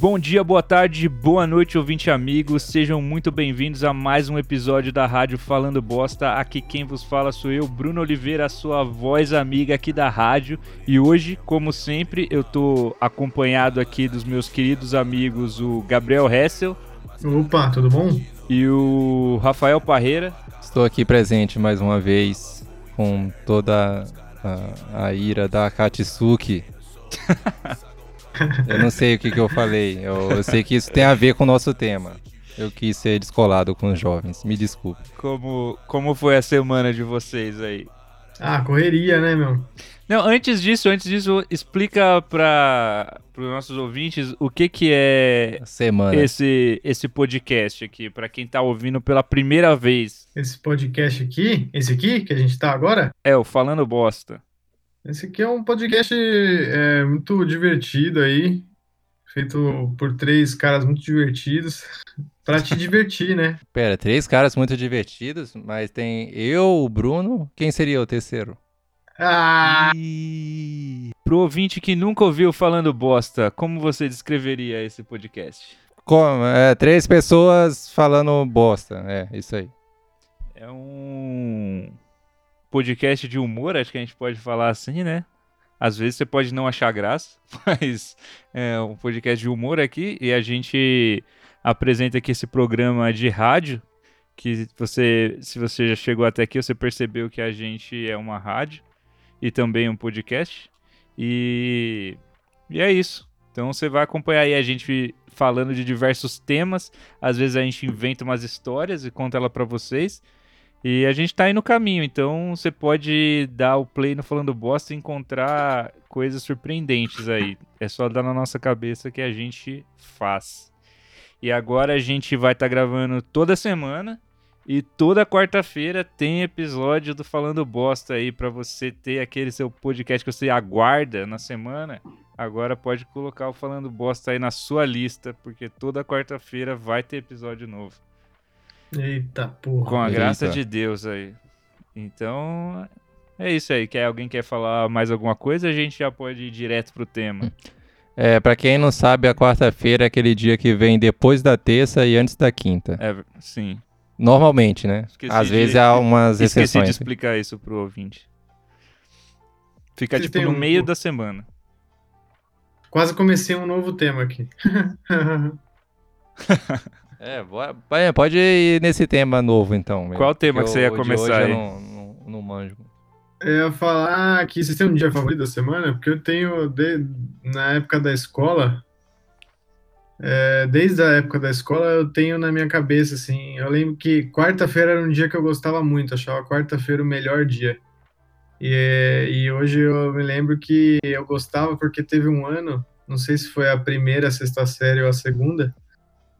Bom dia, boa tarde, boa noite, ouvinte amigos. Sejam muito bem-vindos a mais um episódio da Rádio Falando Bosta. Aqui quem vos fala sou eu, Bruno Oliveira, a sua voz amiga aqui da rádio. E hoje, como sempre, eu tô acompanhado aqui dos meus queridos amigos, o Gabriel Hessel. Opa, tudo bom? E o Rafael Parreira. Estou aqui presente mais uma vez com toda a, a ira da Katsuki. eu não sei o que, que eu falei. Eu, eu, sei que isso tem a ver com o nosso tema. Eu quis ser descolado com os jovens. Me desculpe. Como, como foi a semana de vocês aí? Ah, correria, né, meu? Não, antes disso, antes disso, explica para os nossos ouvintes o que que é Semana. esse esse podcast aqui, para quem tá ouvindo pela primeira vez. Esse podcast aqui, esse aqui que a gente tá agora? É, o Falando Bosta. Esse aqui é um podcast é, muito divertido aí, feito por três caras muito divertidos, para te divertir, né? Pera, três caras muito divertidos, mas tem eu, o Bruno, quem seria o terceiro? Ah! E... Pro ouvinte que nunca ouviu Falando Bosta, como você descreveria esse podcast? Como? É, três pessoas falando bosta, é, isso aí. É um podcast de humor, acho que a gente pode falar assim, né? Às vezes você pode não achar graça, mas é um podcast de humor aqui e a gente apresenta aqui esse programa de rádio que você, se você já chegou até aqui, você percebeu que a gente é uma rádio e também um podcast. E, e é isso. Então você vai acompanhar aí a gente falando de diversos temas. Às vezes a gente inventa umas histórias e conta ela para vocês. E a gente tá aí no caminho, então você pode dar o play no Falando Bosta e encontrar coisas surpreendentes aí. É só dar na nossa cabeça que a gente faz. E agora a gente vai estar tá gravando toda semana. E toda quarta-feira tem episódio do Falando Bosta aí para você ter aquele seu podcast que você aguarda na semana. Agora pode colocar o Falando Bosta aí na sua lista, porque toda quarta-feira vai ter episódio novo. Eita porra. Com a Eita. graça de Deus aí. Então, é isso aí. Quer alguém quer falar mais alguma coisa? A gente já pode ir direto pro tema. É, pra quem não sabe, a quarta-feira é aquele dia que vem depois da terça e antes da quinta. É, sim. Normalmente, né? Esqueci Às de- vezes há umas Esqueci de exceções. explicar isso pro ouvinte. Fica Vocês tipo no um- meio da semana. Quase comecei um novo tema aqui. É, bora- é, pode ir nesse tema novo então. Qual tema que você ia começar aí? Eu não, não, não manjo. Eu ia falar que vocês têm um dia favorito da semana, porque eu tenho, de- na época da escola, é, desde a época da escola, eu tenho na minha cabeça, assim, eu lembro que quarta-feira era um dia que eu gostava muito, achava quarta-feira o melhor dia. E, e hoje eu me lembro que eu gostava porque teve um ano, não sei se foi a primeira, a sexta série ou a segunda,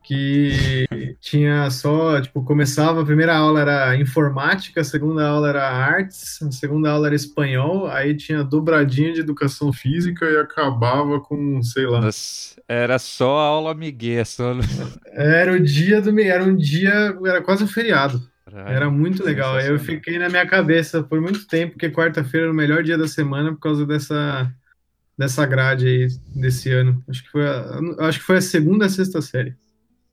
que tinha só, tipo, começava, a primeira aula era informática, a segunda aula era artes, a segunda aula era espanhol, aí tinha dobradinha de educação física e acabava com, sei lá. Nossa, era só aula migué, só... Era o dia do, era um dia, era quase um feriado. Era muito legal. Eu fiquei na minha cabeça por muito tempo que quarta-feira era o melhor dia da semana por causa dessa dessa grade aí desse ano. Acho que foi a, acho que foi a segunda a sexta série.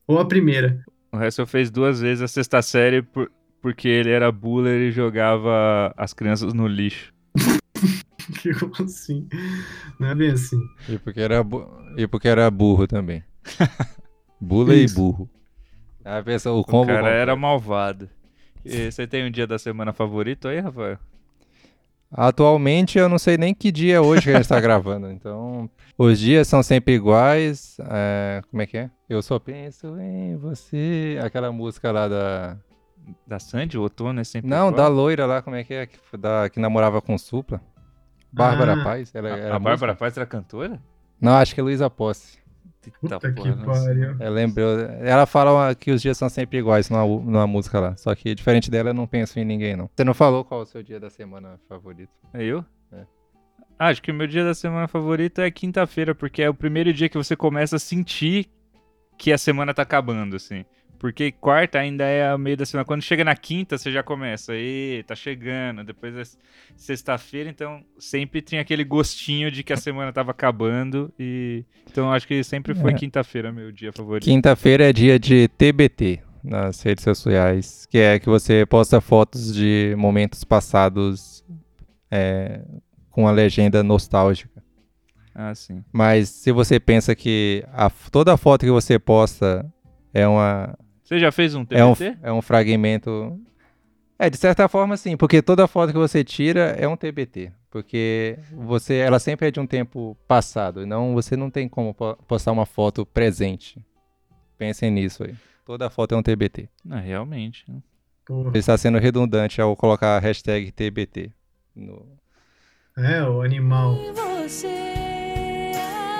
Ou a primeira. O Russell fez duas vezes a sexta série por- porque ele era buller e jogava as crianças no lixo. Que assim. Não é bem assim. E porque era, bu- e porque era burro também. Bula e burro. A pessoa, o O combo cara completo. era malvado. E você tem um dia da semana favorito aí, Rafael? Atualmente eu não sei nem que dia é hoje que a gente tá gravando, então os dias são sempre iguais. é, como é que é? Eu só penso em você. Aquela música lá da. Da Sandy, o outono é sempre Não, igual? da loira lá, como é que é? Que, da, que namorava com Supla. Bárbara Ah, Paz. Ela, A, era a Bárbara? Paz era cantora? Não, acho que é Luísa Posse. Puta que porra, sei. pariu. Eu lembro. Ela fala que os dias são sempre iguais numa, numa música lá. Só que diferente dela, eu não penso em ninguém, não. Você não falou qual é o seu dia da semana favorito? É eu? É. Ah, acho que o meu dia da semana favorito é quinta-feira, porque é o primeiro dia que você começa a sentir que a semana tá acabando, assim. Porque quarta ainda é a meio da semana. Quando chega na quinta, você já começa. E tá chegando. Depois é sexta-feira, então sempre tinha aquele gostinho de que a semana tava acabando. E então acho que sempre foi É. quinta-feira meu dia favorito. Quinta-feira é dia de TBT nas redes sociais, que é que você posta fotos de momentos passados é, com a legenda nostálgica. Ah, sim. Mas se você pensa que a- toda foto que você posta é uma Você já fez um é um, TBT? é um fragmento. É, de certa forma, sim, porque toda foto que você tira é um TBT. Porque você, ela sempre é de um tempo passado, e não você não tem como po- postar uma foto presente. Pensem nisso aí. Toda foto é um TBT. Não, realmente. né? Pô, Você está sendo redundante ao colocar a hashtag TBT. no- é, o animal. você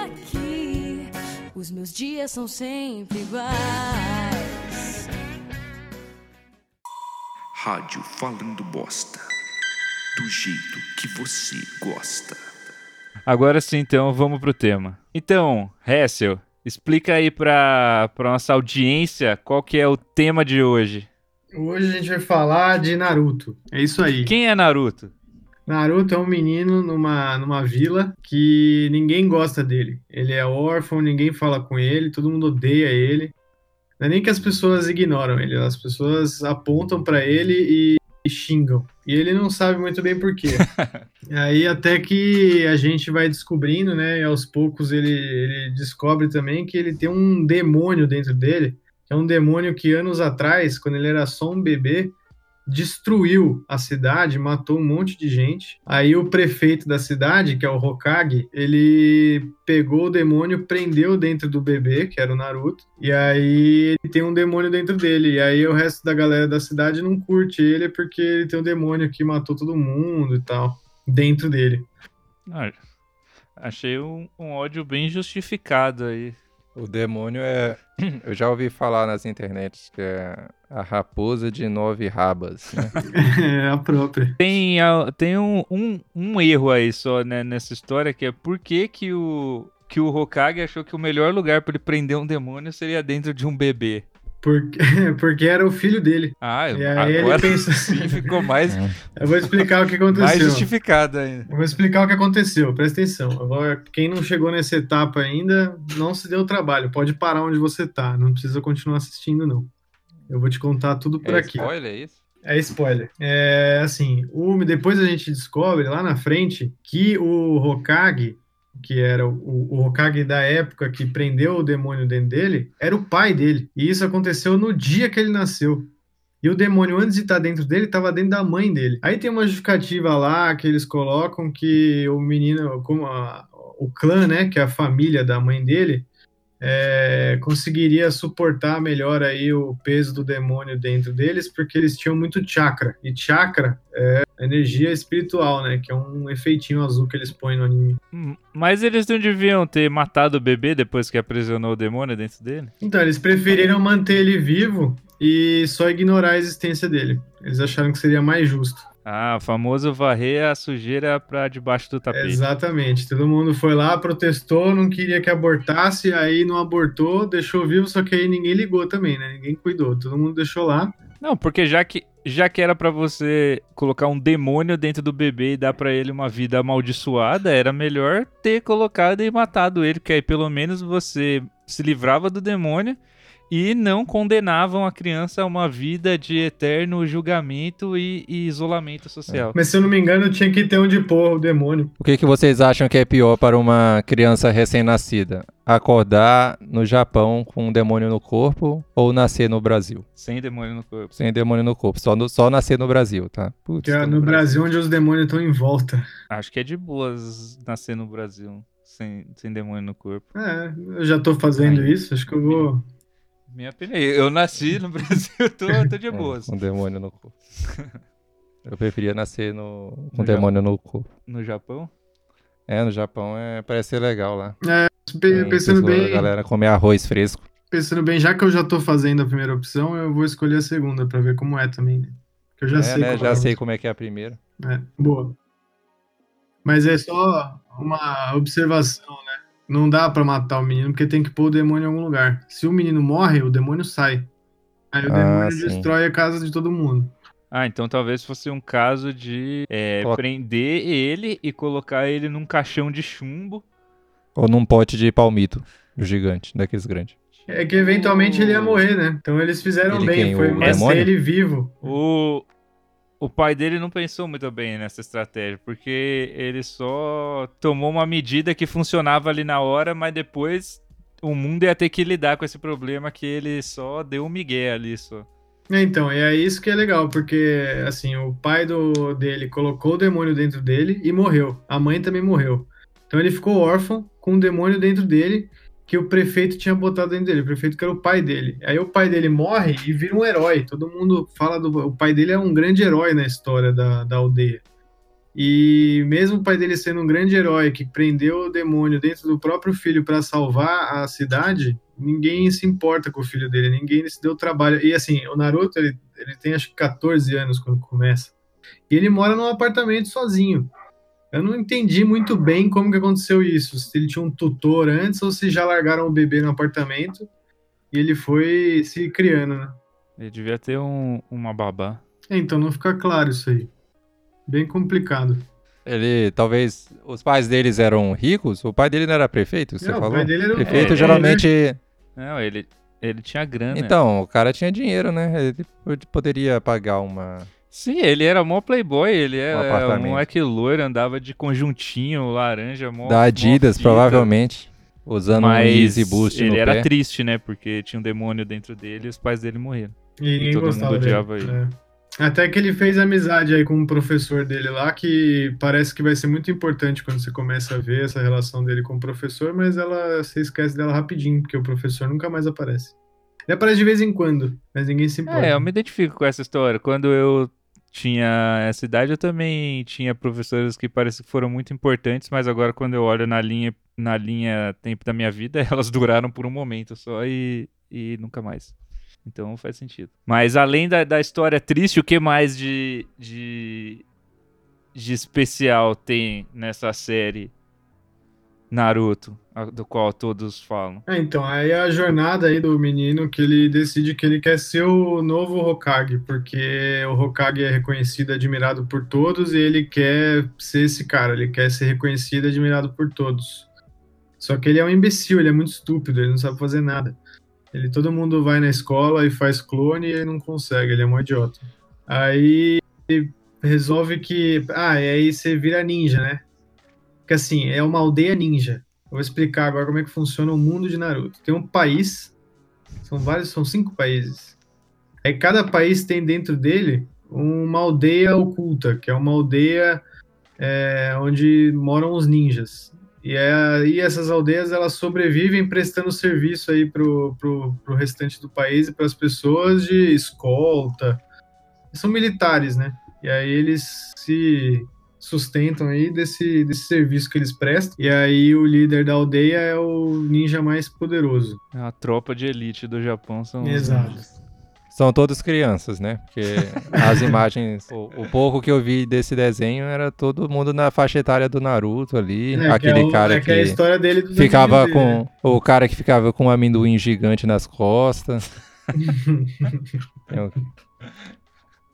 aqui. Os meus dias são sempre iguais. Rádio Falando Bosta. Do jeito que você gosta. Agora sim, então, vamos pro tema. Então, Hessel, explica aí pra, pra nossa audiência qual que é o tema de hoje. Hoje a gente vai falar de Naruto. É isso aí. Quem é Naruto? Naruto é um menino numa, numa vila que ninguém gosta dele. Ele é órfão, ninguém fala com ele, todo mundo odeia ele. Não é nem que as pessoas ignoram ele, as pessoas apontam pra ele e, e xingam. E ele não sabe muito bem por quê. Aí até que a gente vai descobrindo, né? E aos poucos ele, ele descobre também que ele tem um demônio dentro dele. Que é um demônio que anos atrás, quando ele era só um bebê, destruiu a cidade, matou um monte de gente. Aí o prefeito da cidade, que é o Hokage, ele pegou o demônio, prendeu dentro do bebê, que era o Naruto, e aí ele tem um demônio dentro dele. E aí o resto da galera da cidade não curte ele porque ele tem um demônio que matou todo mundo e tal, dentro dele. Ah, achei um, um ódio bem justificado aí. O demônio é. Eu já ouvi falar nas internets que é a raposa de nove rabas. Né? É a própria. Tem, a- tem um, um, um erro aí só né, nessa história, que é por que, que o, que o Hokage achou que o melhor lugar para ele prender um demônio seria dentro de um bebê. Porque, porque era o filho dele. Ah, E aí agora ele pensa sim assim. ficou mais, Eu vou explicar o que mais aconteceu. justificado ainda. Eu vou explicar o que aconteceu, presta atenção. Vou- quem não chegou nessa etapa ainda, não se deu trabalho. Pode parar onde você tá, não precisa continuar assistindo, não. Eu vou te contar tudo por É aqui. spoiler, é isso? É spoiler. É assim, o, depois a gente descobre lá na frente que o Hokage, que era o, o Hokage da época que prendeu o demônio dentro dele, era o pai dele. E isso aconteceu no dia que ele nasceu. E o demônio, antes de estar dentro dele, estava dentro da mãe dele. Aí tem uma justificativa lá que eles colocam que o menino, como a- o clã, né, que é a família da mãe dele, é, conseguiria suportar melhor aí o peso do demônio dentro deles, porque eles tinham muito chakra. E chakra é energia espiritual, né? Que é um efeitinho azul que eles põem no anime. Hum, Mas eles não deviam ter matado o bebê depois que aprisionou o demônio dentro dele? Então, eles preferiram manter ele vivo e só ignorar a existência dele. Eles acharam que seria mais justo. Ah, o famoso varrer a sujeira pra debaixo do tapete. Exatamente. Todo mundo foi lá, protestou, não queria que abortasse, aí não abortou, deixou vivo, só que aí ninguém ligou também, né? Ninguém cuidou. Todo mundo deixou lá. Não, porque já que, já que era pra você colocar um demônio dentro do bebê e dar pra ele uma vida amaldiçoada, era melhor ter colocado e matado ele, porque aí pelo menos você se livrava do demônio e não condenavam a criança a uma vida de eterno julgamento e, e isolamento social. Mas se eu não me engano, tinha que ter onde pôr o demônio. O que, que vocês acham que é pior para uma criança recém-nascida? Acordar no Japão com um demônio no corpo ou nascer no Brasil? Sem demônio no corpo. Sem demônio no corpo, só, no- só nascer no Brasil, tá? Putz, Que é tô no Brasil onde os demônios estão em volta. Acho que é de boas nascer no Brasil sem, sem demônio no corpo. É, eu já tô fazendo Aí. isso, acho que eu vou. Minha opinião. Eu nasci no Brasil, eu tô, tô de É, boas. com demônio no corpo. Eu preferia nascer no, com No demônio no corpo. No Japão? É, no Japão é, parece ser legal lá. Pe- Tem Pensando pessoa- bem, A galera come arroz fresco. pensando bem, já que eu já tô fazendo a primeira opção, eu vou escolher a segunda pra ver como é também, né? Que eu já é, sei né? como Já é. sei como é que é a primeira. É, boa. Mas é só uma observação, né? Não dá pra matar o menino porque tem que pôr o demônio em algum lugar. Se o menino morre, o demônio sai. Aí o Ah, demônio sim. destrói a casa de todo mundo. Ah, então talvez fosse um caso de é, Coloca- prender ele e colocar ele num caixão de chumbo. Ou num pote de palmito gigante, daqueles grandes. É que eventualmente ele ia morrer, né? Então eles fizeram Ele bem, quem, foi o manter ele vivo. O, o pai dele não pensou muito bem nessa estratégia, porque ele só tomou uma medida que funcionava ali na hora, mas depois o mundo ia ter que lidar com esse problema que ele só deu um migué ali só. É, Então, é isso que é legal, porque assim, o pai do, dele colocou o demônio dentro dele e morreu. A mãe também morreu. Então ele ficou órfão com um demônio dentro dele que o prefeito tinha botado dentro dele, o prefeito que era o pai dele. Aí o pai dele morre e vira um herói. Todo mundo fala do. O pai dele é um grande herói na história da, da aldeia. E mesmo o pai dele sendo um grande herói que prendeu o demônio dentro do próprio filho para salvar a cidade, ninguém se importa com o filho dele, ninguém se deu trabalho. E assim, o Naruto, ele, ele tem acho que 14 anos quando começa. E ele mora num apartamento sozinho. Eu não entendi muito bem como que aconteceu isso. Se ele tinha um tutor antes ou se já largaram o bebê no apartamento e ele foi se criando, né? Ele devia ter um- uma babá. É, então não fica claro isso aí. Bem complicado. Ele, talvez, os pais deles eram ricos? O pai dele não era prefeito, você Não, o falou? pai dele era o- Prefeito É, geralmente... Não, ele, ele tinha grana. Então, o cara tinha dinheiro, né? Ele pod- poderia pagar uma... Sim, ele era mó playboy, ele era um moleque loiro, andava de conjuntinho, laranja, mó Da mó Adidas, fita. provavelmente. Usando um Mas Easy Boost ele no era pé. triste, né? Porque tinha um demônio dentro dele e os pais dele morreram. E ninguém todo mundo gostava dele. odiava ele. É. Até que ele fez amizade aí com um professor dele lá, que parece que vai ser muito importante quando você começa a ver essa relação dele com o professor, mas ela você esquece dela rapidinho, porque o professor nunca mais aparece. Ele aparece de vez em quando, mas ninguém se importa. É, eu me identifico com essa história. Quando eu tinha essa idade, eu também tinha professores que parece que foram muito importantes, mas agora quando eu olho na linha, na linha tempo da minha vida, elas duraram por um momento só e, e nunca mais. Então faz sentido. Mas além da, da história triste, o que mais de, de, de especial tem nessa série Naruto, do qual todos falam? É, então, aí a jornada aí do menino que ele decide que ele quer ser o novo Hokage, porque o Hokage é reconhecido admirado por todos e ele quer ser esse cara, ele quer ser reconhecido e admirado por todos. Só que ele é um imbecil, ele é muito estúpido, ele não sabe fazer nada. Ele, todo mundo vai na escola e faz clone e ele não consegue, ele é um idiota. Aí ele resolve que, ah, e aí você vira ninja, né? Porque assim, é uma aldeia ninja. Eu vou explicar agora como é que funciona o mundo de Naruto. Tem um país, são vários, são cinco países. Aí cada país tem dentro dele uma aldeia oculta, que é uma aldeia é, onde moram os ninjas. E aí essas aldeias elas sobrevivem prestando serviço aí pro, pro, pro restante do país e para as pessoas de escolta. São militares, né? E aí eles se sustentam aí desse, desse serviço que eles prestam. E aí o líder da aldeia é o ninja mais poderoso. A tropa de elite do Japão são Exato. São todos crianças, né? Porque as imagens, o, o pouco que eu vi desse desenho era todo mundo na faixa etária do Naruto ali, É, que aquele é o- cara é que é a que história dele dos ficava amigos dele, né? com o cara que ficava com um amendoim gigante nas costas,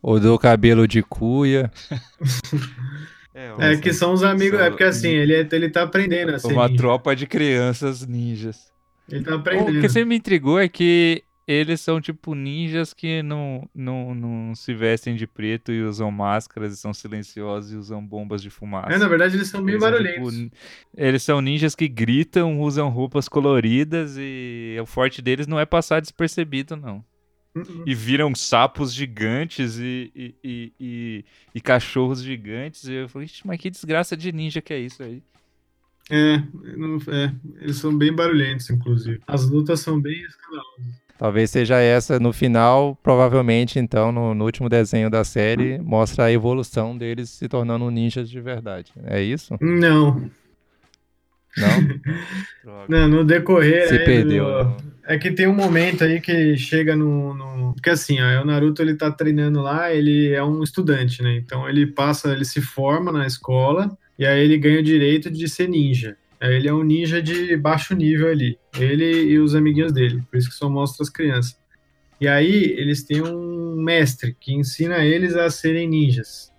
o do cabelo de cuia. É que são os amigos. É porque assim, ele, é- ele tá aprendendo a ser Uma ninja. tropa de crianças ninjas. Ele tá O aprendendo. que sempre me intrigou é que eles são tipo ninjas que não, não, não se vestem de preto e usam máscaras e são silenciosos e usam bombas de fumaça. É, na verdade, eles são bem Eles são, barulhentos. tipo, eles são ninjas que gritam, usam roupas coloridas e o forte deles não é passar despercebido, não. Uhum. E viram sapos gigantes e, e, e, e- e cachorros gigantes. E eu falei, "Ixi, mas que desgraça de ninja que é isso aí. É, não- é, eles são bem barulhentos, inclusive. As lutas são bem escandalosas. Talvez seja essa no final, provavelmente então no, no último desenho da série mostra a evolução deles se tornando ninjas de verdade. É isso? Não, Não? Não, no decorrer Se aí perdeu. do- não. É que tem um momento aí que chega no, no... Porque assim, ó, o Naruto ele tá treinando lá, ele é um estudante, né? Então ele passa, ele se forma na escola e aí ele ganha o direito de ser ninja. Ele é um ninja de baixo nível ali. Ele e os amiguinhos dele, por isso que só mostra as crianças. E aí eles têm um mestre que ensina eles a serem ninjas.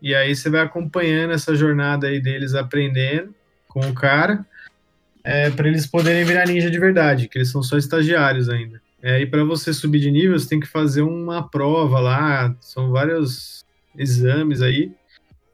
E aí você vai acompanhando essa jornada aí deles aprendendo com o cara, é, para eles poderem virar ninja de verdade, que eles são só estagiários ainda. É, e para você subir de nível, você tem que fazer uma prova lá, são vários exames aí,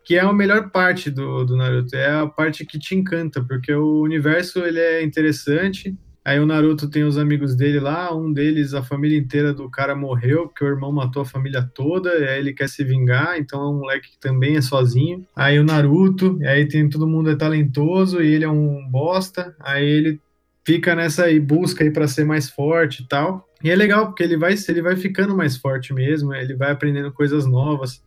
que é a melhor parte do, do Naruto, é a parte que te encanta, porque o universo ele é interessante, Aí o Naruto tem os amigos dele lá, um deles, a família inteira do cara morreu, porque o irmão matou a família toda, aí ele quer se vingar, então é um moleque que também é sozinho. Aí o Naruto, aí tem todo mundo é talentoso e ele é um bosta, aí ele fica nessa aí, busca aí para ser mais forte e tal. E é legal, porque ele vai, ele vai ficando mais forte mesmo, ele vai aprendendo coisas novas.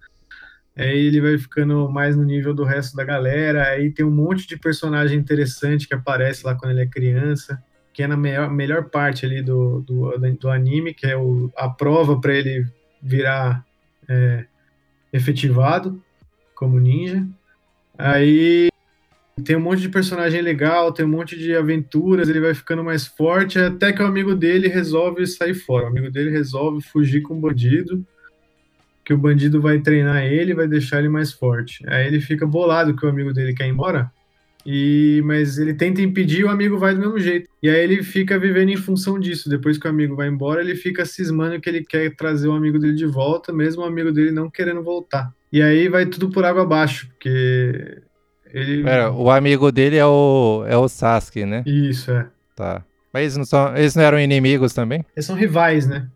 Aí ele vai ficando mais no nível do resto da galera. Aí tem um monte de personagem interessante que aparece lá quando ele é criança que é na melhor, melhor parte ali do, do, do anime, que é o, a prova para ele virar é, efetivado como ninja. Aí tem um monte de personagem legal, tem um monte de aventuras, ele vai ficando mais forte, até que o amigo dele resolve sair fora. O amigo dele resolve fugir com o bandido, que o bandido vai treinar ele, vai deixar ele mais forte. Aí ele fica bolado que o amigo dele quer ir embora, e, mas ele tenta impedir e o amigo vai do mesmo jeito. E aí ele fica vivendo em função disso. Depois que o amigo vai embora, ele fica cismando que ele quer trazer o amigo dele de volta, mesmo o amigo dele não querendo voltar. E aí vai tudo por água abaixo, porque ele. Pera, o amigo dele é o, é o Sasuke, né? Isso, é. Tá. Mas eles não, são, eles não eram inimigos também? Eles são rivais, né?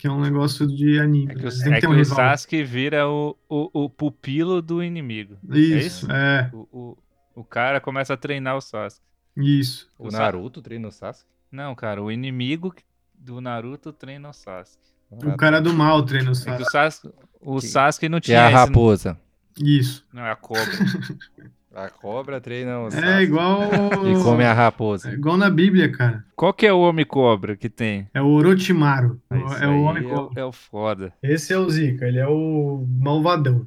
Que é um negócio de anime. É que, o, Tem é que um o rival. Sasuke vira o, o, o pupilo do inimigo. Isso, é é, O, o, o cara começa a treinar o Sasuke. isso. O O Sa- Naruto treina o Sasuke? Não, cara, o inimigo do Naruto treina o Sasuke. O cara do mal treina o É Sasuke. o Sasuke, o Que- Sasuke não Que é tinha a esse- raposa. Isso. Não, é a cobra. A cobra treina o Sasuke. É igual. E come a raposa. É igual na Bíblia, cara. Qual que é o homem cobra que tem? É o Orochimaru. Esse é o homem é, cobra. é o foda. Esse é o Zika, ele é o malvadão.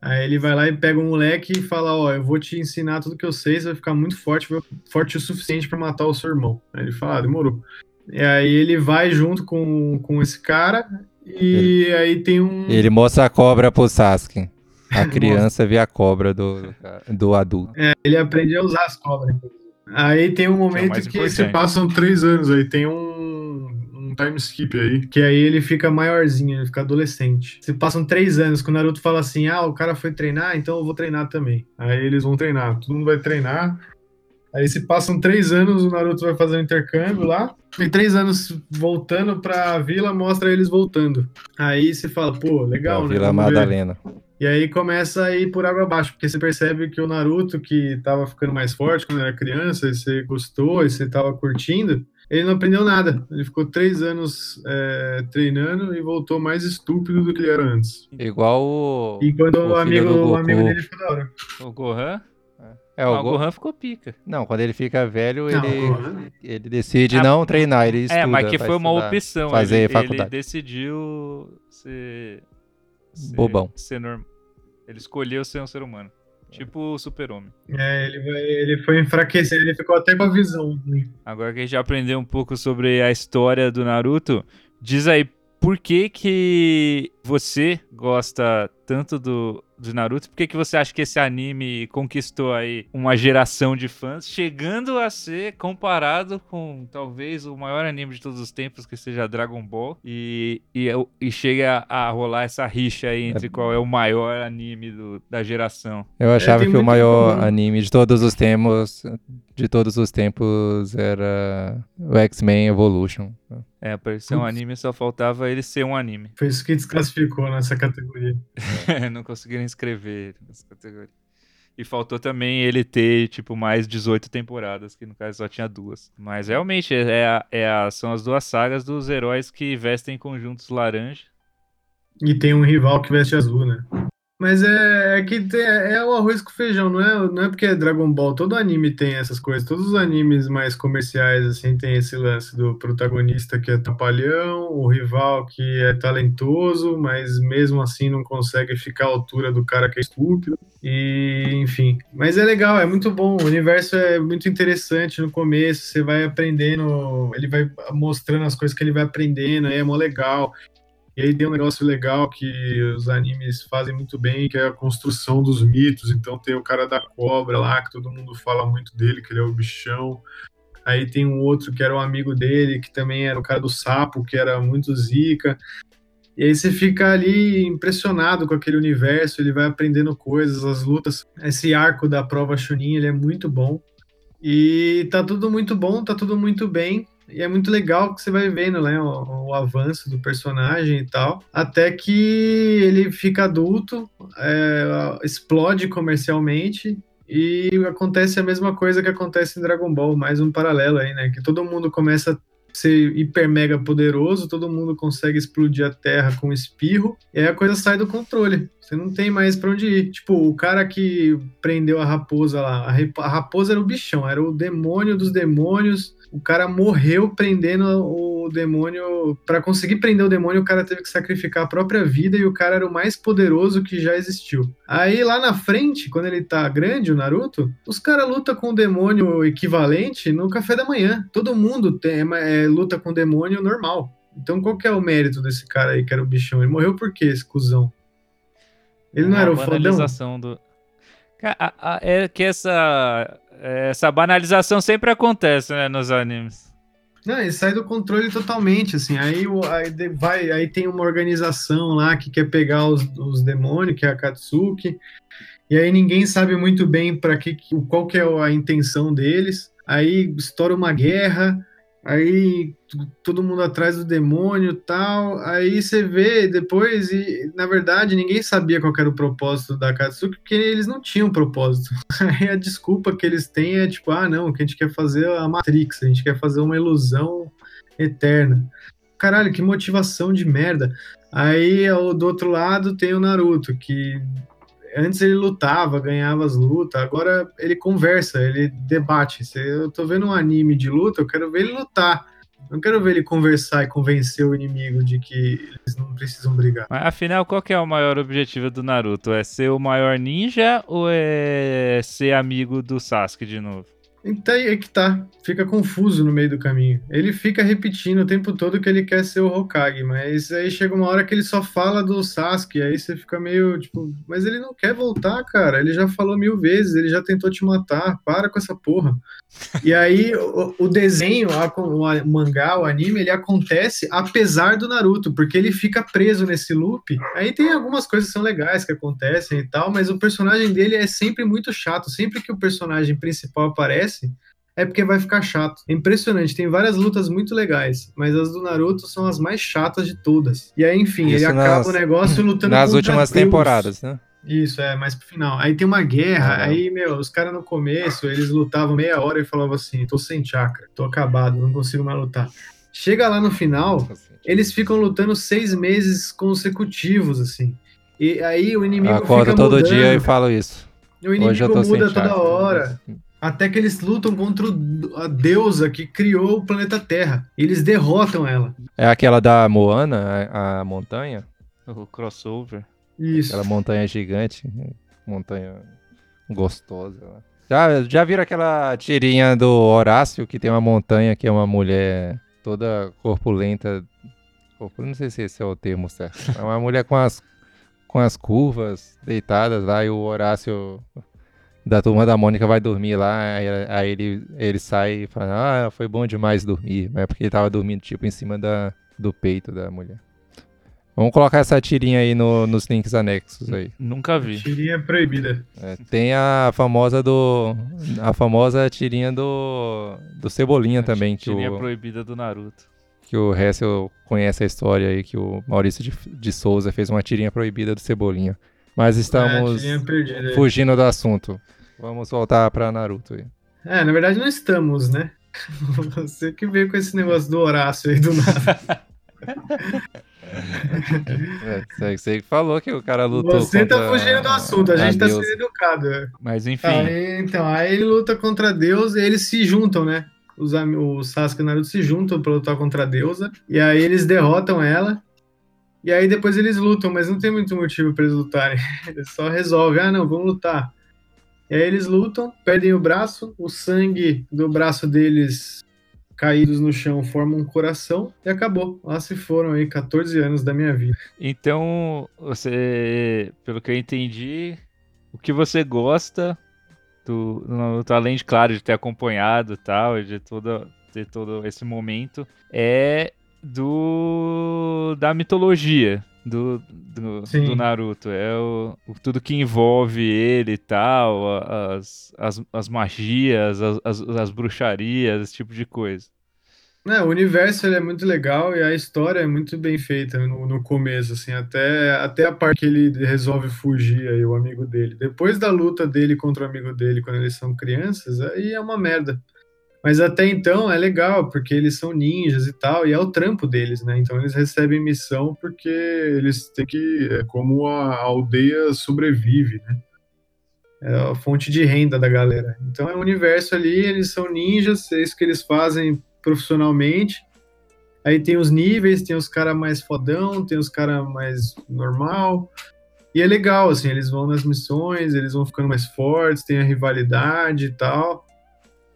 Aí ele vai lá e pega o moleque e fala: Ó, eu vou te ensinar tudo que eu sei, você vai ficar muito forte, forte o suficiente pra matar o seu irmão. Aí ele fala: ah, demorou. E aí ele vai junto com, com esse cara e aí tem um. Ele mostra a cobra pro Sasuke. A criança vê a cobra do, do, adulto. Ele aprende a usar as cobras. Aí tem um momento que, importante. se passam três anos aí, tem um, um time skip aí, que aí ele fica maiorzinho, ele fica adolescente. Se passam três anos, que o Naruto fala assim, ah, o cara foi treinar, então eu vou treinar também. Aí eles vão treinar, todo mundo vai treinar. Aí se passam três anos, o Naruto vai fazer um intercâmbio lá. E três anos voltando pra vila, mostra eles voltando. Aí você fala, pô, legal, da né? Vila. Madalena. E aí começa a ir por água abaixo, porque você percebe que o Naruto, que tava ficando mais forte quando era criança, e você gostou, e você tava curtindo, ele não aprendeu nada. Ele ficou três anos é, treinando e voltou mais estúpido do que ele era antes. Igual o. Enquanto o, O amigo, o amigo dele ficou da hora. O Gohan? É, o o Go- Gohan ficou pica. Não, quando ele fica velho, Não, ele, Gohan- ele decide Ah, não treinar, ele estuda. é, mas que foi uma estudar. opção. fazer ele, faculdade. ele decidiu ser, ser- Bobão. Ser norm... Ele escolheu ser um ser humano. Tipo o super-homem. É, ele, vai, ele foi enfraquecer, ele ficou até com a visão. ruim. Agora que a gente já aprendeu um pouco sobre a história do Naruto, diz aí por que que você gosta tanto do, do Naruto? Por que que você acha que esse anime conquistou aí uma geração de fãs, chegando a ser comparado com talvez o maior anime de todos os tempos, que seja Dragon Ball, e, e, e chega a rolar essa rixa aí entre qual é o maior anime do- da geração. Eu achava tem que o maior comum. anime de todos os tempos, de todos os tempos, era o X-Men Evolution. É, pra ser um anime só faltava ele ser um anime. Foi isso que desclassificou nessa categoria. não conseguiram inscrever nessa categoria. E faltou também ele ter, tipo, mais 18 temporadas, que no caso só tinha duas. Mas realmente, é a- é a- são as duas sagas dos heróis que vestem conjuntos laranja. E tem um rival que veste azul, né? Mas é, é que tem- é o arroz com feijão, não é, não é porque é Dragon Ball. Todo anime tem essas coisas. Todos os animes mais comerciais, assim, tem esse lance do protagonista que é trapalhão, o rival que é talentoso, mas mesmo assim não consegue ficar à altura do cara que é estúpido. E, enfim. Mas é legal, é muito bom. O universo é muito interessante no começo. Você vai aprendendo, ele vai mostrando as coisas que ele vai aprendendo, aí é mó legal. E aí tem um negócio legal que os animes fazem muito bem, que é a construção dos mitos. Então tem o cara da cobra lá, que todo mundo fala muito dele, que ele é o bichão. Aí tem um outro que era um amigo dele, que também era o cara do sapo, que era muito zica. E aí você fica ali impressionado com aquele universo, ele vai aprendendo coisas, as lutas. Esse arco da prova Chunin, ele é muito bom. E tá tudo muito bom, tá tudo muito bem. E é muito legal que você vai vendo, né, o, o avanço do personagem e tal, até que ele fica adulto, é, explode comercialmente e acontece a mesma coisa que acontece em Dragon Ball, mais um paralelo aí, né, que todo mundo começa a ser hiper mega poderoso, todo mundo consegue explodir a Terra com espirro, e aí a coisa sai do controle. Você não tem mais pra onde ir. Tipo, o cara que prendeu a raposa lá, a raposa era o bichão, era o demônio dos demônios. O cara morreu prendendo o demônio. Pra conseguir prender o demônio, o cara teve que sacrificar a própria vida e o cara era o mais poderoso que já existiu. Aí lá na frente, quando ele tá grande, o Naruto, os caras lutam com o demônio equivalente no café da manhã. Todo mundo tem, é, luta com o demônio normal. Então qual que é o mérito desse cara aí que era o bichão? Ele morreu por quê, esse cuzão? Ele não era o fodão? do. A- a- É que essa, essa banalização sempre acontece, né, nos animes. Não, ele sai do controle totalmente, assim. Aí, aí, vai, aí tem uma organização lá que quer pegar os, os demônios, que é a Katsuki. E aí ninguém sabe muito bem para que que- qual que é a intenção deles. Aí estoura uma guerra. Aí todo mundo atrás do demônio, tal. Aí você vê depois e na verdade ninguém sabia qual era o propósito da Katsuki, porque eles não tinham propósito. Aí a desculpa que eles têm é tipo, ah, não, que a gente quer fazer é a Matrix, a gente quer fazer uma ilusão eterna. Caralho, que motivação de merda. Aí do outro lado tem o Naruto, que antes ele lutava, ganhava as lutas, agora ele conversa, ele debate. Se eu tô vendo um anime de luta, eu quero ver ele lutar. Não quero ver ele conversar e convencer o inimigo de que eles não precisam brigar. Mas afinal, qual é o maior objetivo do Naruto? É ser o maior ninja ou é ser amigo do Sasuke de novo? Então é que tá, fica confuso no meio do caminho. Ele fica repetindo o tempo todo que ele quer ser o Hokage, mas aí chega uma hora que ele só fala do Sasuke, aí você fica meio tipo, mas ele não quer voltar, cara. Ele já falou mil vezes, ele já tentou te matar, para com essa porra. E aí o, o desenho, a- o, a- o mangá, o anime, ele acontece apesar do Naruto, porque ele fica preso nesse loop. Aí tem algumas coisas que são legais que acontecem e tal, mas o personagem dele é sempre muito chato. Sempre que o personagem principal aparece, é porque vai ficar chato. É impressionante, tem várias lutas muito legais, mas as do Naruto são as mais chatas de todas. E aí, enfim, ele Isso acaba nas- o negócio lutando Nas últimas Deus. temporadas, né? Isso, é, mais pro final. Aí tem uma guerra, Ah, aí, meu, os caras no começo, eles lutavam meia hora e falavam assim, tô sem chakra, tô acabado, não consigo mais lutar. Chega lá no final, eles ficam lutando seis meses consecutivos, assim. E aí o inimigo Acordo fica todo mudando. dia e falo isso. O Hoje eu inimigo tô muda toda chakra. Até que eles lutam contra o- a deusa que criou o planeta Terra. Eles derrotam ela. É aquela da Moana, a, a montanha? O crossover. Isso. Aquela montanha gigante. Montanha gostosa. Já, já viram aquela tirinha do Horácio que tem uma montanha que é uma mulher toda corpulenta. Corpulenta, não sei se esse é o termo certo. É uma mulher com as, com as curvas deitadas lá e o Horácio da turma da Mônica vai dormir lá. Aí, aí ele, ele sai e fala: Ah, foi bom demais dormir. Mas é porque ele tava dormindo tipo em cima da, do peito da mulher. Vamos colocar essa tirinha aí no- nos links anexos aí. Nunca vi. Tirinha proibida. É, tem a famosa do. A famosa tirinha do. Do Cebolinha também, que Tirinha o, proibida do Naruto. que o Hessel conhece a história aí, que o Maurício de, de Souza fez uma tirinha proibida do Cebolinha. Mas É, estamos tirinha perdida. fugindo do assunto. Vamos voltar pra Naruto aí. É, na verdade não estamos, né? Você que veio com esse negócio do Horácio aí do nada. É, você- que falou que o cara lutou Você tá fugindo do assunto, a gente tá Deus. sendo educado. é. Mas enfim. Aí, então, aí ele luta contra Deus e eles se juntam, né? Os, o Sasuke e o Naruto se juntam pra lutar contra a deusa. E aí eles derrotam ela. E aí depois eles lutam, mas não tem muito motivo pra eles lutarem. Eles só resolvem, ah, não, vamos lutar. E aí eles lutam, perdem o braço, o sangue do braço deles caídos no chão forma um coração e acabou. Lá se foram aí 14 anos da minha vida. Então, você, pelo que eu entendi, o que você gosta do, do além de, claro, de ter acompanhado tal, de todo, ter todo esse momento, é do da mitologia do, do, do Naruto. É o, o- tudo que envolve ele e tal, as, as, as magias, as, as, as bruxarias, esse tipo de coisa. É, o universo ele é muito legal e a história é muito bem feita no, no começo, assim, até, até a parte que ele resolve fugir aí, o amigo dele. Depois da luta dele contra o amigo dele quando eles são crianças, aí é uma merda. Mas até então é legal, porque eles são ninjas e tal, e é o trampo deles, né? Então eles recebem missão porque eles têm que. É como a aldeia sobrevive, né? É a fonte de renda da galera. Então é um universo ali, eles são ninjas, é isso que eles fazem profissionalmente. Aí tem os níveis, tem os caras mais fodão, tem os caras mais normal. E é legal, assim, eles vão nas missões, eles vão ficando mais fortes, tem a rivalidade e tal.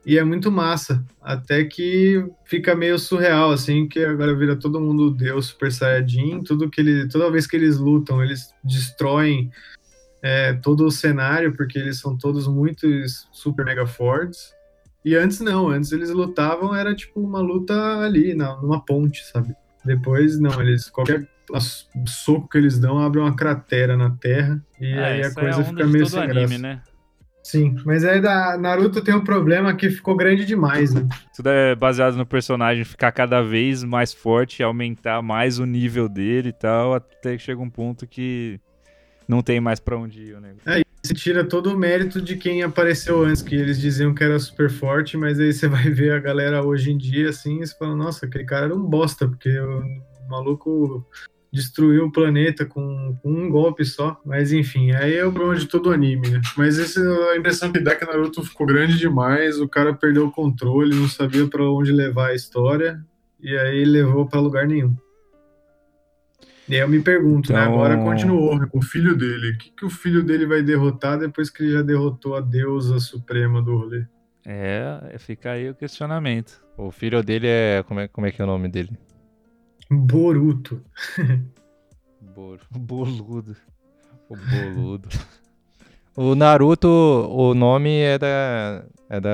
E é muito massa. Até que fica meio surreal, assim, que agora vira todo mundo Deus Super Saiyajin. Tudo que ele, toda vez que eles lutam, eles destroem é, todo o cenário, porque eles são todos muito super mega fortes. E antes não, antes eles lutavam, era tipo uma luta ali, na, numa ponte, sabe? Depois não, eles qualquer soco que eles dão abre uma cratera na terra e Ah, aí a coisa é a fica meio sem anime, graça. né? Sim, mas aí da Naruto tem um problema que ficou grande demais, né? Tudo é baseado no personagem ficar cada vez mais forte, aumentar mais o nível dele e tal, até que chega um ponto que não tem mais pra onde ir o negócio. Você tira todo o mérito de quem apareceu antes, que eles diziam que era super forte, mas aí você vai ver a galera hoje em dia assim e você fala, nossa, aquele cara era um bosta, porque o maluco destruiu o planeta com, com um golpe só. Mas enfim, aí é o problema de todo anime, né? Mas essa é a impressão que dá que Naruto ficou grande demais, o cara perdeu o controle, não sabia pra onde levar a história, e aí levou pra lugar nenhum. E aí eu me pergunto, né? Então- Agora continuou com o filho dele. O que, que o filho dele vai derrotar depois que ele já derrotou a deusa suprema do rolê? É, fica aí o questionamento. O filho dele é. Como é, como é que é o nome dele? Boruto. Boro. Boludo. O boludo. o Naruto, o nome é da. É da.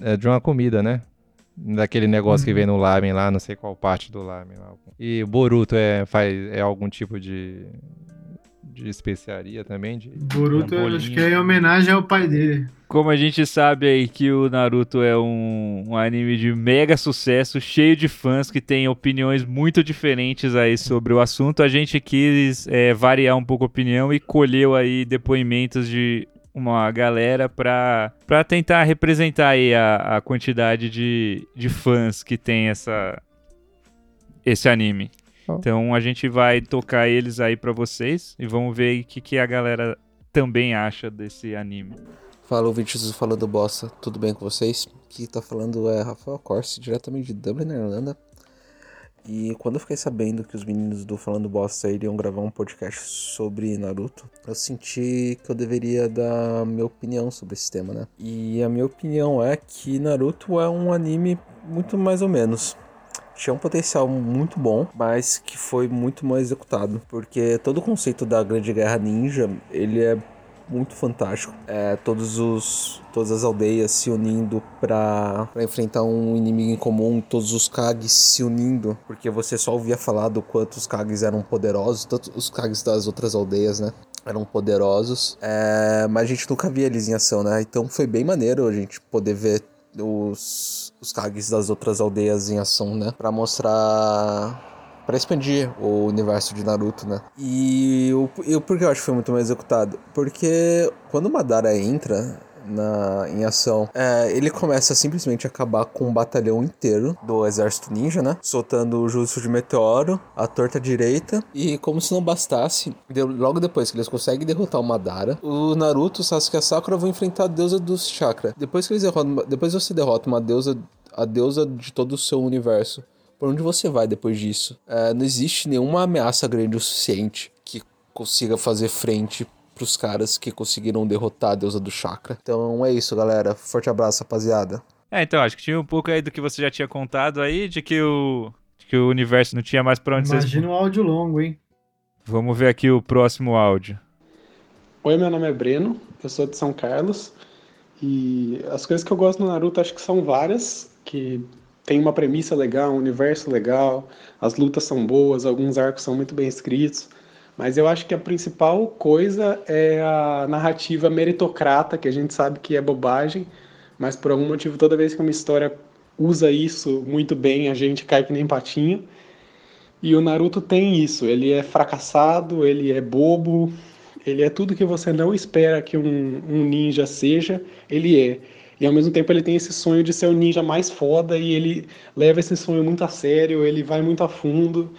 É de uma comida, né? Daquele negócio que Uhum. vem no lamen lá, não sei qual parte do lamen lá. E o Boruto é, faz, é algum tipo de. De especiaria também? De... Boruto, acho que é em homenagem ao pai dele. Como a gente sabe aí que o Naruto é um, um anime de mega sucesso, cheio de fãs que têm opiniões muito diferentes aí sobre o assunto, a gente quis é, variar um pouco a opinião e colheu aí depoimentos de uma galera pra, pra tentar representar aí a, a quantidade de, de fãs que tem essa, esse anime. Então a gente vai tocar eles aí pra vocês e vamos ver aí o que, que a galera também acha desse anime. Fala, ouvintes do Falando Bossa, tudo bem com vocês? Aqui tá falando é Rafael Corsi, diretamente de Dublin, na Irlanda. E quando eu fiquei sabendo que os meninos do Falando Bossa iriam gravar um podcast sobre Naruto, eu senti que eu deveria dar minha opinião sobre esse tema, né? E a minha opinião é que Naruto é um anime muito mais ou menos. Tinha um potencial muito bom, mas que foi muito mal executado. Porque todo o conceito da Grande Guerra Ninja, ele é muito fantástico. É, todos os, todas as aldeias se unindo pra enfrentar um inimigo em comum, todos os Kages se unindo, porque você só ouvia falar do quanto os Kages eram poderosos, tanto os Kages das outras aldeias, né? Eram poderosos, é, mas a gente nunca via eles em ação, né? Então foi bem maneiro a gente poder ver os, os Kages das outras aldeias em ação, né? Pra mostrar Pra expandir o universo de Naruto, né? E o, e o por que eu acho que foi muito mais executado? Porque quando Madara entra na, em ação. É, ele começa a simplesmente acabar com um batalhão inteiro do exército ninja, né? Soltando o jutsu de meteoro, a torta direita. E como se não bastasse, logo depois que eles conseguem derrotar o Madara, o Naruto, o Sasuke e a Sakura vão enfrentar a deusa dos chakra. Depois que eles derrotam, depois você derrota uma deusa, a deusa de todo o seu universo. Por onde você vai depois disso? É, não existe nenhuma ameaça grande o suficiente que consiga fazer frente pros caras que conseguiram derrotar a deusa do chakra. Então é isso, galera. Forte abraço, rapaziada. É, então, acho que tinha um pouco aí do que você já tinha contado aí, de que o, de que o universo não tinha mais pra onde vocês... Imagina um áudio longo, hein? Vamos ver aqui o próximo áudio. Oi, meu nome é Breno, eu sou de São Carlos e as coisas que eu gosto no Naruto acho que são várias, que tem uma premissa legal, um universo legal, as lutas são boas, alguns arcos são muito bem escritos, mas eu acho que a principal coisa é a narrativa meritocrata, que a gente sabe que é bobagem, mas por algum motivo toda vez que uma história usa isso muito bem, a gente cai que nem patinho. E o Naruto tem isso, ele é fracassado, ele é bobo, ele é tudo que você não espera que um, um ninja seja, ele é. E ao mesmo tempo ele tem esse sonho de ser o ninja mais foda e ele leva esse sonho muito a sério, ele vai muito a fundo.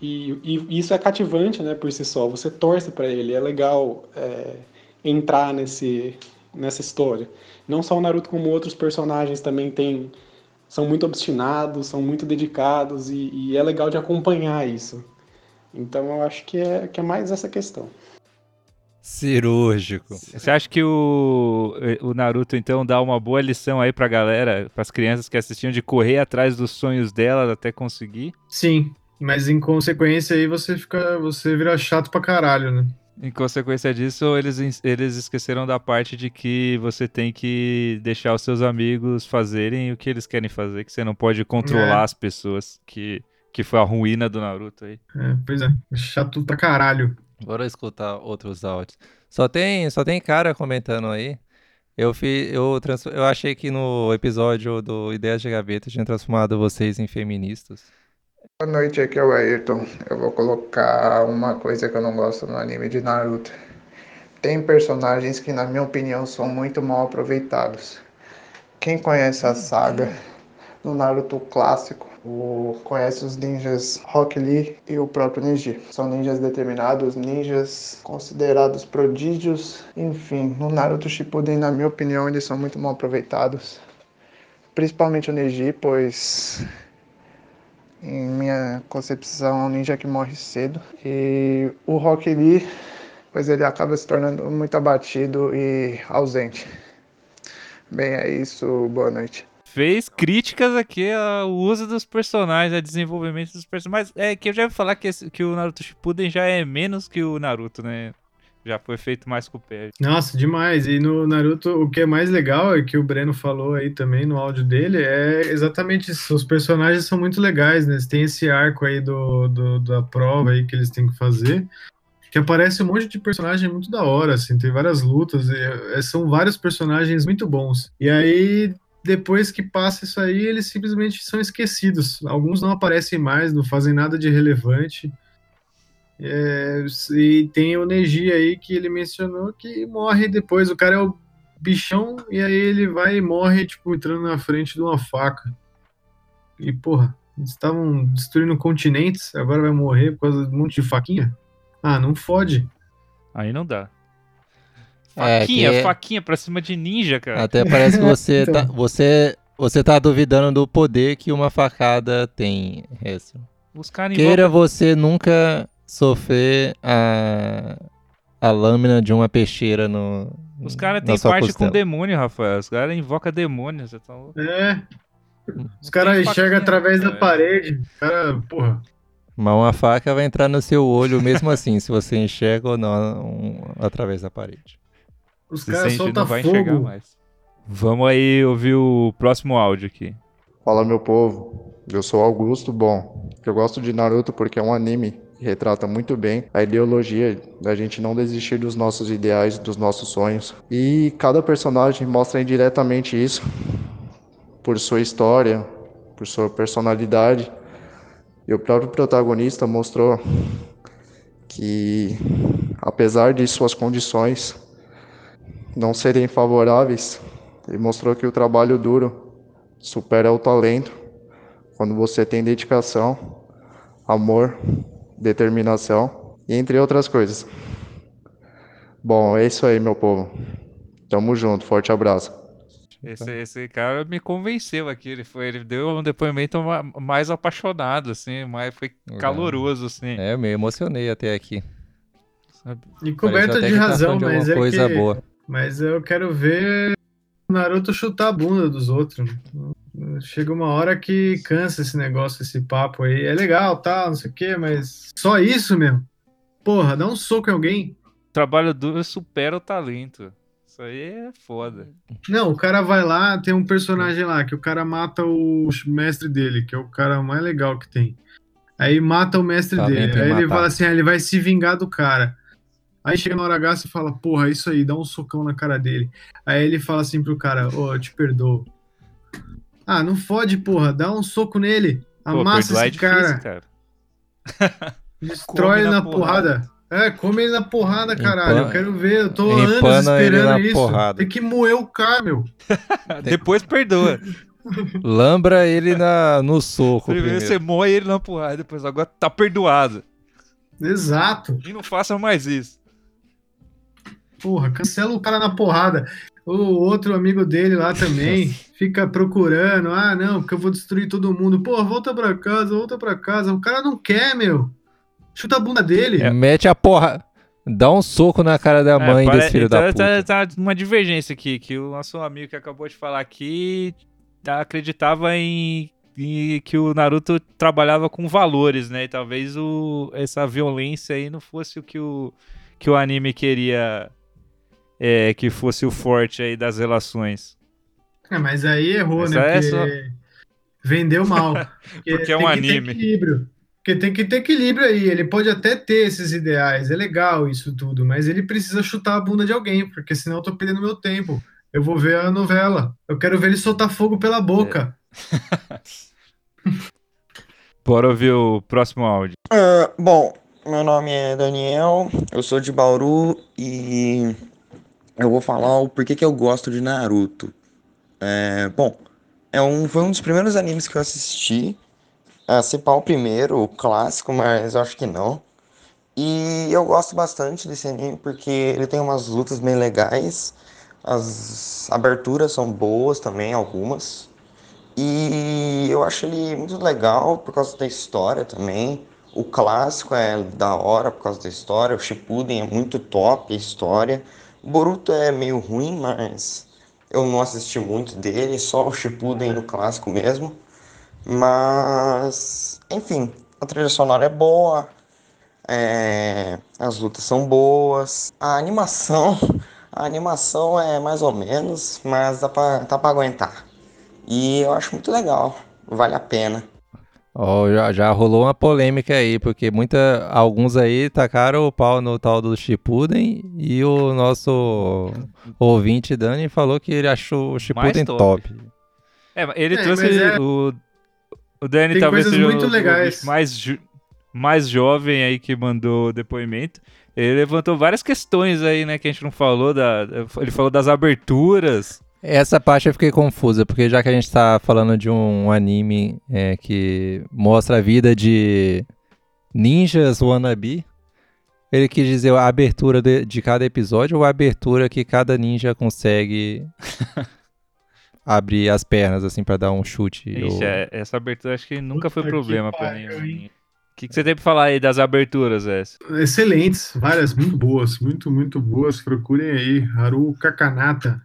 E, e isso é cativante, né, por si só. Você torce para ele, é legal é, entrar nesse, nessa história. Não só o Naruto, como outros personagens também tem, são muito obstinados, são muito dedicados e, e é legal de acompanhar isso. Então eu acho que é, que é mais essa questão. Cirúrgico. Você acha que o, o Naruto, então, dá uma boa lição aí pra galera, pras crianças que assistiam, de correr atrás dos sonhos dela até conseguir? Sim, mas em consequência aí você fica, você vira chato pra caralho, né? Em consequência disso, eles, eles esqueceram da parte de que você tem que deixar os seus amigos fazerem o que eles querem fazer, que você não pode controlar É. as pessoas, que, que foi a ruína do Naruto aí. É, pois é, chato pra caralho. Bora escutar outros áudios. Só tem, só tem cara comentando aí. Eu, fi, eu, trans, eu achei que no episódio do Ideias de Gaveta tinha transformado vocês em feministas. Boa noite, aqui é o Ayrton. Eu vou colocar uma coisa que eu não gosto no anime de Naruto. Tem personagens que, na minha opinião, são muito mal aproveitados. Quem conhece a saga do Naruto clássico, o, conhece os ninjas Rock Lee e o próprio Neji. São ninjas determinados, ninjas considerados prodígios. Enfim, no Naruto Shippuden, na minha opinião, eles são muito mal aproveitados. Principalmente o Neji, pois em minha concepção, é um ninja que morre cedo. E o Rock Lee, pois ele acaba se tornando muito abatido e ausente. Bem, é isso. Boa noite. Fez críticas aqui ao uso dos personagens, ao desenvolvimento dos personagens. Mas é que eu já ia falar que, esse- que o Naruto Shippuden já é menos que o Naruto, né? Já foi feito mais com o pé. Nossa, demais. E no Naruto, o que é mais legal é que o Breno falou aí também no áudio dele é exatamente isso. Os personagens são muito legais, né? Eles têm esse arco aí do, do- da prova aí que eles têm que fazer. Que aparece um monte de personagem muito da hora, assim, tem várias lutas, e, é, são vários personagens muito bons. E aí, depois que passa isso aí, eles simplesmente são esquecidos. Alguns não aparecem mais, não fazem nada de relevante. É, e tem o Neji aí que ele mencionou que morre depois. O cara é o bichão e aí ele vai e morre, tipo, entrando na frente de uma faca. E, porra, eles estavam destruindo continentes, agora vai morrer por causa de um monte de faquinha? Ah, não fode. Aí não dá. É, Faquinha, que é- faquinha pra cima de ninja, cara. Até parece que você, Então. tá, você, você tá duvidando do poder que uma facada tem, Hessel. Os caras Queira você nunca sofrer a, a lâmina de uma peixeira no. Os caras têm parte com costela. demônio, Rafael. Os caras invocam demônios. Então... É. Os caras enxergam através da cara. parede. O cara, porra. Mas uma faca vai entrar no seu olho mesmo assim, se você enxerga ou não um- através da parede. Os caras soltam vai enxergar fogo. mais. Vamos aí ouvir o próximo áudio aqui. Fala, meu povo. Eu sou Augusto. Bom, eu gosto de Naruto porque é um anime retrata muito bem a ideologia da gente não desistir dos nossos ideais, dos nossos sonhos. E cada personagem mostra indiretamente isso por sua história, por sua personalidade. E o próprio protagonista mostrou que, apesar de suas condições, não serem favoráveis, ele mostrou que o trabalho duro supera o talento quando você tem dedicação, amor, determinação e entre outras coisas. Bom, é isso aí, meu povo. Tamo junto, forte abraço. Esse, esse cara me convenceu aqui. Ele, foi, ele deu um depoimento ma- mais apaixonado, assim, mais foi caloroso, assim. É, eu me emocionei até aqui. sabe? E até de tá razão, de mas é coisa que... boa. Mas eu quero ver o Naruto chutar a bunda dos outros. Chega uma hora que cansa esse negócio, esse papo aí. É legal, tal, não sei o quê, mas só isso mesmo. Porra, dá um soco em alguém. Trabalho duro supera o talento. Isso aí é foda. Não, o cara vai lá, tem um personagem lá que o cara mata o mestre dele, que é o cara mais legal que tem. Aí mata o mestre Talento dele. Aí ele matar. fala assim: ah, ele vai se vingar do cara. Aí chega na hora H e fala: porra, isso aí, dá um socão na cara dele. Aí ele fala assim pro cara: ô, eu te perdoo. Ah, não fode, porra, dá um soco nele. Pô, Amassa perdoar é esse cara. difícil, cara. Destrói ele na na porrada. É, come ele na porrada, caralho. Empan- Eu quero ver. Eu tô anos empana esperando isso. porrada. Tem que moer o cara, meu. Depois perdoa. Lambra ele na, no soco Primeiro primeiro. você moe ele na porrada, depois agora tá perdoado. Exato. E não faça mais isso. Porra, cancela o cara na porrada. O outro amigo dele lá também fica procurando. Ah, não, porque eu vou destruir todo mundo. Porra, volta pra casa, volta pra casa. O cara não quer, meu. Chuta a bunda dele. É. Mete a porra. Dá um soco na cara da mãe pare- desse filho então, da puta. Tá, tá uma divergência aqui, que o nosso amigo que acabou de falar aqui tá- acreditava em, em que o Naruto trabalhava com valores, né? E talvez o, essa violência aí não fosse o que o, que o anime queria é, que fosse o forte aí das relações. É, mas aí errou, Essa né? é Porque só- vendeu mal. Porque é um tem que ter anime. equilíbrio. Porque tem que ter equilíbrio aí. Ele pode até ter esses ideais, é legal isso tudo, mas ele precisa chutar a bunda de alguém, porque senão eu tô perdendo meu tempo. Eu vou ver a novela. Eu quero ver ele soltar fogo pela boca. Bora ouvir o próximo áudio. Ah, bom, meu nome é Daniel, eu sou de Bauru e eu vou falar o porquê que eu gosto de Naruto. É, bom, é um, foi um dos primeiros animes que eu assisti. A se pá o primeiro, o clássico, mas eu acho que não. E eu gosto bastante desse anime porque ele tem umas lutas bem legais. As aberturas são boas também, algumas. E eu acho ele muito legal por causa da história também. O clássico é da hora por causa da história. O Shippuden é muito top a história. O Boruto é meio ruim, mas eu não assisti muito dele, só o Shippuden no clássico mesmo. Mas, enfim, a trilha sonora é boa, é, as lutas são boas, a animação, a animação é mais ou menos, mas dá pra, dá pra aguentar. E eu acho muito legal, vale a pena. Ó, já, já rolou uma polêmica aí, porque muita, alguns aí tacaram o pau no tal do Shippuden e o nosso ouvinte Dani falou que ele achou o Shippuden top. top. É, ele É, trouxe é- o. O Dani Tem talvez seja muito o, o legais. bicho mais, ju- mais jovem aí que mandou o depoimento. Ele levantou várias questões aí, né, que a gente não falou. Da, ele falou das aberturas. Essa parte eu fiquei confusa, porque já que a gente tá falando de um anime é, que mostra a vida de ninjas wannabe, ele quis dizer a abertura de, de cada episódio ou a abertura que cada ninja consegue abrir as pernas, assim, pra dar um chute. Ixi, ou- é- essa abertura acho que nunca foi Puta que problema pra pariu, nenhum. O que, que você tem pra falar aí das aberturas, Essa? Excelentes, várias, muito boas, muito, muito boas. Procurem aí, Haru Kakanata.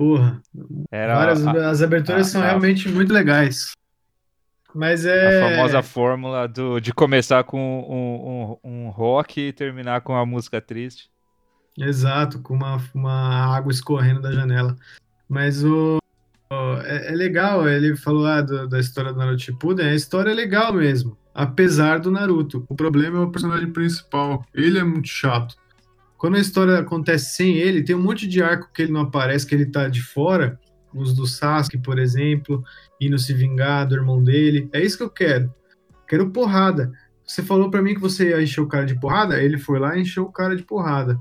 Porra, Era várias, a, as aberturas a- são a- realmente muito legais. Mas a é. famosa fórmula do, de começar com um, um, um rock e terminar com a música triste. Exato, com uma, uma água escorrendo da janela. Mas o. o- é, é legal, ele falou ah, do- da história do Naruto Shippuden, a história é legal mesmo. Apesar do Naruto. O problema é o personagem principal. Ele é muito chato. Quando a história acontece sem ele, tem um monte de arco que ele não aparece, que ele tá de fora. Os do Sasuke, por exemplo, indo se vingar do irmão dele. É isso que eu quero. Quero porrada. Você falou pra mim que você ia encher o cara de porrada, ele foi lá e encheu o cara de porrada.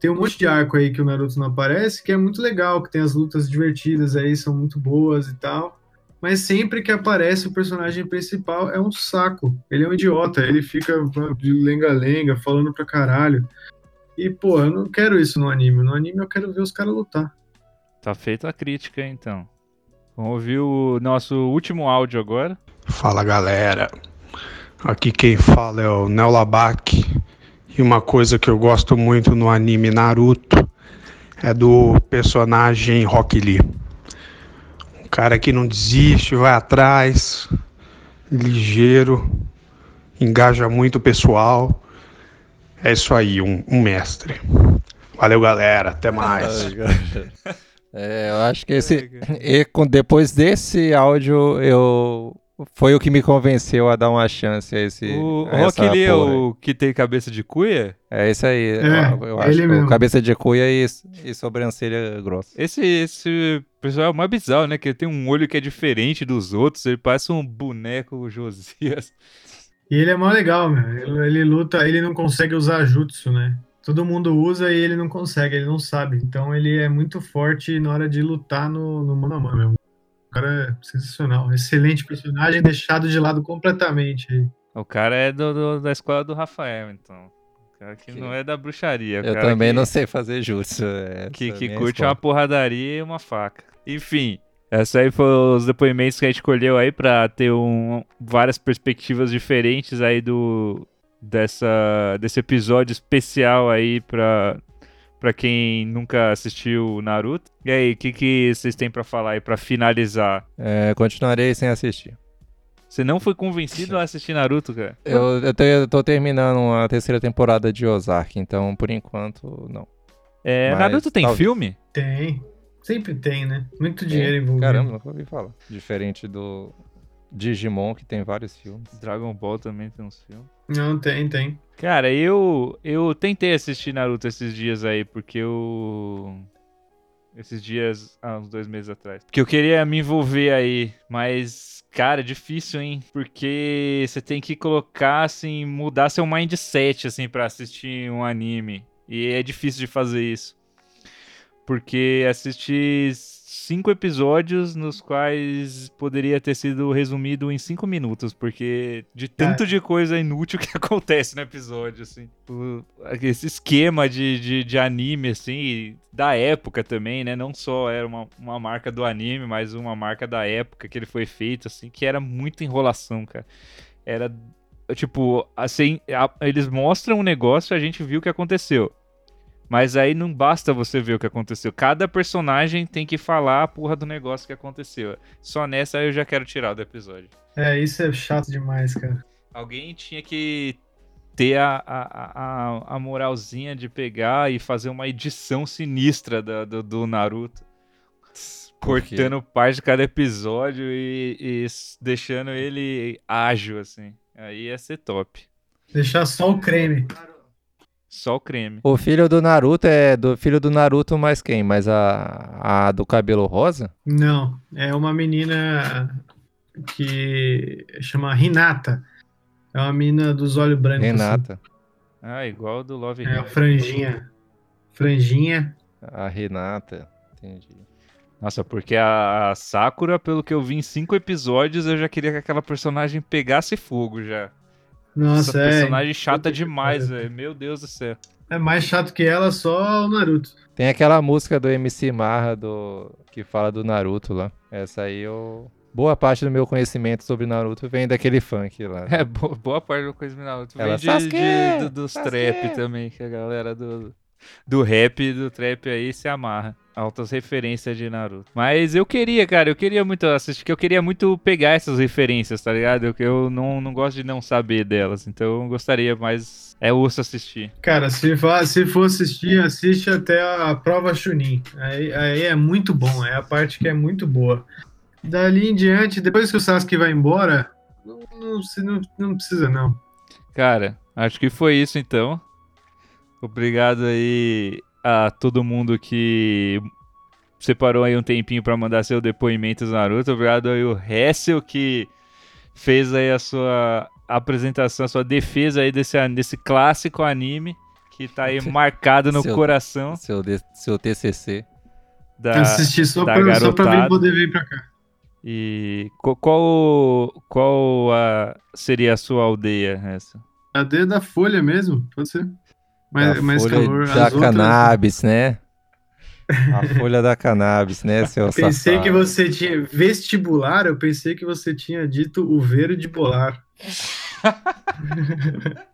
tem um monte de arco aí que o Naruto não aparece, que é muito legal, que tem as lutas divertidas aí, são muito boas e tal. Mas sempre que aparece o personagem principal é um saco. Ele é um idiota, ele fica de lenga-lenga, falando pra caralho. E, pô, eu não quero isso no anime. No anime eu quero ver os caras lutar. Tá feita a crítica, então. Vamos ouvir o nosso último áudio agora. Fala galera, aqui quem fala é o Neolabac e uma coisa que eu gosto muito no anime Naruto é do personagem Rock Lee. Um cara que não desiste, vai atrás, ligeiro, engaja muito o pessoal. É isso aí, um, um mestre. Valeu galera, até mais. É, eu acho que esse. e com- depois desse áudio, eu. Foi o que me convenceu a dar uma chance a esse. O a Rock Lee é o que tem cabeça de cuia? É isso aí. É, eu, acho ele que mesmo. cabeça de cuia e, e sobrancelha grossa. Esse, esse pessoal é mais bizarro, né? Que ele tem um olho que é diferente dos outros. Ele parece um boneco Josias. E ele é mó legal, meu. Ele, ele luta, ele não consegue usar jutsu, né? Todo mundo usa e ele não consegue, ele não sabe. Então ele é muito forte na hora de lutar no, no mano a mano. meu. O cara é sensacional. Excelente personagem, deixado de lado completamente. aí. O cara é do, do- da escola do Rafael, então. O cara que Que- não é da bruxaria. Eu cara também que, não sei fazer jutsu. é, Que, é que minha curte escola. uma porradaria e uma faca. Enfim, essa aí foram os depoimentos que a gente escolheu aí pra ter um, várias perspectivas diferentes aí do dessa, desse episódio especial aí pra, pra quem nunca assistiu Naruto. E aí, o que, que vocês têm pra falar aí pra finalizar? É, continuarei sem assistir. Você não foi convencido a assistir Naruto, cara? Eu, eu, te- eu tô terminando a terceira temporada de Ozark, então por enquanto não. É, Mas Naruto tem talvez. filme? Tem. Sempre tem, né? Muito dinheiro envolvido. Caramba, nunca ouvi falar. Diferente do Digimon, que tem vários filmes. Dragon Ball também tem uns filmes. Não, tem, tem. Cara, eu eu tentei assistir Naruto esses dias aí, porque eu. Esses dias, há uns dois meses atrás. Porque eu queria me envolver aí, mas, cara, é difícil, hein? Porque você tem que colocar, assim, mudar seu mindset, assim, pra assistir um anime. E é difícil de fazer isso. Porque assisti cinco episódios nos quais poderia ter sido resumido em cinco minutos, porque de tanto de coisa inútil que acontece no episódio, assim. Esse esquema de, de, de anime, assim, da época também, né? Não só era uma, uma marca do anime, mas uma marca da época que ele foi feito, assim, que era muita enrolação, cara. Era, tipo, assim, a- eles mostram um negócio e a gente viu o que aconteceu. Mas aí não basta você ver o que aconteceu. Cada personagem tem que falar a porra do negócio que aconteceu. Só nessa eu já quero tirar do episódio. É, isso é chato demais, cara. Alguém tinha que ter a, a, a, a moralzinha de pegar e fazer uma edição sinistra da- do, do Naruto. Cortando parte de cada episódio e, e deixando ele ágil, assim. Aí ia ser top. Deixar só o creme. Só o creme. O filho do Naruto é do filho do Naruto, mais quem? Mais a, a do cabelo rosa? Não, é uma menina que chama Renata. É uma menina dos olhos brancos. Renata. Ah, igual do Love assim. É, a franjinha. Franjinha. A Renata. Entendi. Nossa, porque a, a Sakura, pelo que eu vi em cinco episódios, eu já queria que aquela personagem pegasse fogo já. Nossa, Essa é. personagem chata demais, velho. Meu Deus do céu. É mais chato que ela só o Naruto. Tem aquela música do MC Marra do que fala do Naruto lá. Essa aí eu boa parte do meu conhecimento sobre Naruto vem daquele funk lá. É, bo- boa parte do coisa do Naruto Ela, vem de, "Sasuke, de- do- dos Sasuke." trap também, que a galera do, do rap e do trap aí se amarra. Altas referências de Naruto. Mas eu queria, cara, eu queria muito assistir, que eu queria muito pegar essas referências, tá ligado? Eu, eu não, não gosto de não saber delas, então eu gostaria, mas é osso assistir. Cara, se for, se for assistir, assiste até a prova Chunin. Aí, aí é muito bom, é a parte que é muito boa. Dali em diante, depois que o Sasuke vai embora, não, não, não, não precisa não. Cara, acho que foi isso então. Obrigado aí a todo mundo que separou aí um tempinho pra mandar seu depoimento do Naruto. Obrigado aí o Hessel que fez aí a sua apresentação, a sua defesa aí desse, desse clássico anime que tá aí marcado no Seu- coração Seu, seu TCC. da, Assisti só pra, só pra vir garotada. poder vir pra cá. E co- qual, qual a- seria a sua aldeia, essa? A D da Folha mesmo, pode ser. Da mais folha calor. da As outras- cannabis, né? A folha da cannabis, né, seu Pensei safado? que você tinha. Vestibular, eu pensei que você tinha dito o verde bolar.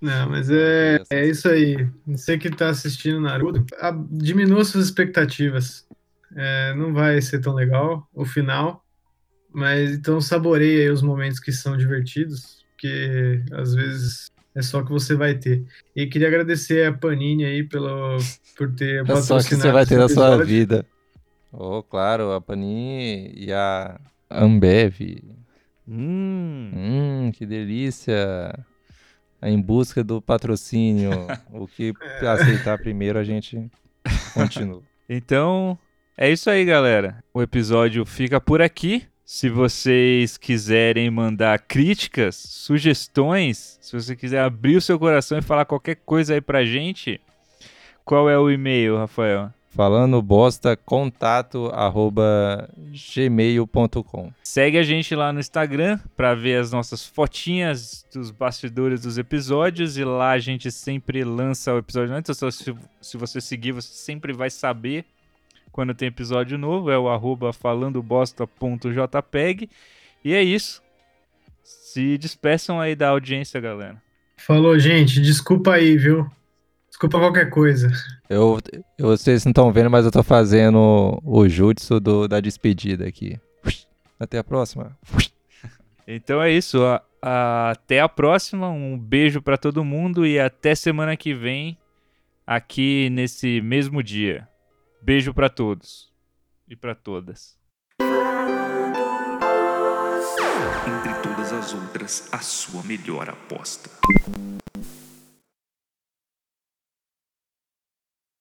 Não, mas é, é isso aí. Você que tá assistindo Naruto, a- diminua suas expectativas. É, não vai ser tão legal o final, mas então saboreie aí os momentos que são divertidos, porque às vezes é só que você vai ter. E queria agradecer a Panini aí pelo, por ter É só que você patrocinado vai ter na sua vida. Oh, claro, a Panini e a Ambev. Hum, Hum, que delícia. Em busca do patrocínio. o que aceitar primeiro, a gente continua. Então, é isso aí, galera. O episódio fica por aqui. Se vocês quiserem mandar críticas, sugestões, se você quiser abrir o seu coração e falar qualquer coisa aí pra gente, qual é o e-mail, Rafael? Falando bosta, contato arroba gmail.com. Segue a gente lá no Instagram pra ver as nossas fotinhas dos bastidores dos episódios e lá a gente sempre lança o episódio antes. Então, se, se você seguir, você sempre vai saber quando tem episódio novo. É o arroba falandobosta.jpeg. E é isso. Se despeçam aí da audiência, galera. Falou, gente. Desculpa aí, viu? Desculpa qualquer coisa. Eu, eu- vocês não estão vendo, mas eu tô fazendo o jutsu do- da despedida aqui. Até a próxima. Então é isso. a- a- até a próxima. Um beijo pra todo mundo e até semana que vem aqui nesse mesmo dia. Beijo pra todos e pra todas. Entre todas as outras, a sua melhor aposta.